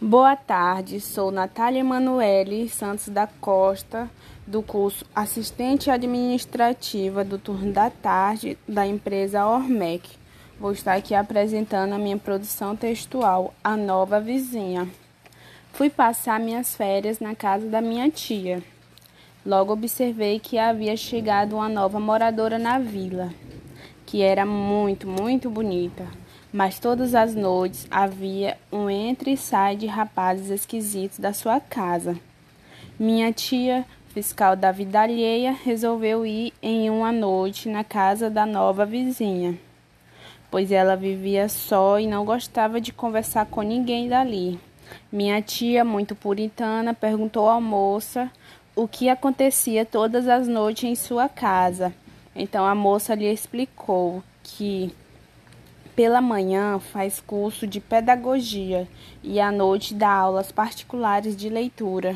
Boa tarde, sou Natália Emanuele Santos da Costa, do curso Assistente Administrativa do turno da tarde da empresa Ormec. Vou estar aqui apresentando a minha produção textual, A Nova Vizinha. Fui passar minhas férias na casa da minha tia. Logo observei que havia chegado uma nova moradora na vila, que era muito, muito bonita mas todas as noites havia um entra e sai de rapazes esquisitos da sua casa. Minha tia, fiscal da vida alheia, resolveu ir em uma noite na casa da nova vizinha, pois ela vivia só e não gostava de conversar com ninguém dali. Minha tia, muito puritana, perguntou à moça o que acontecia todas as noites em sua casa. Então a moça lhe explicou que pela manhã faz curso de pedagogia e à noite dá aulas particulares de leitura.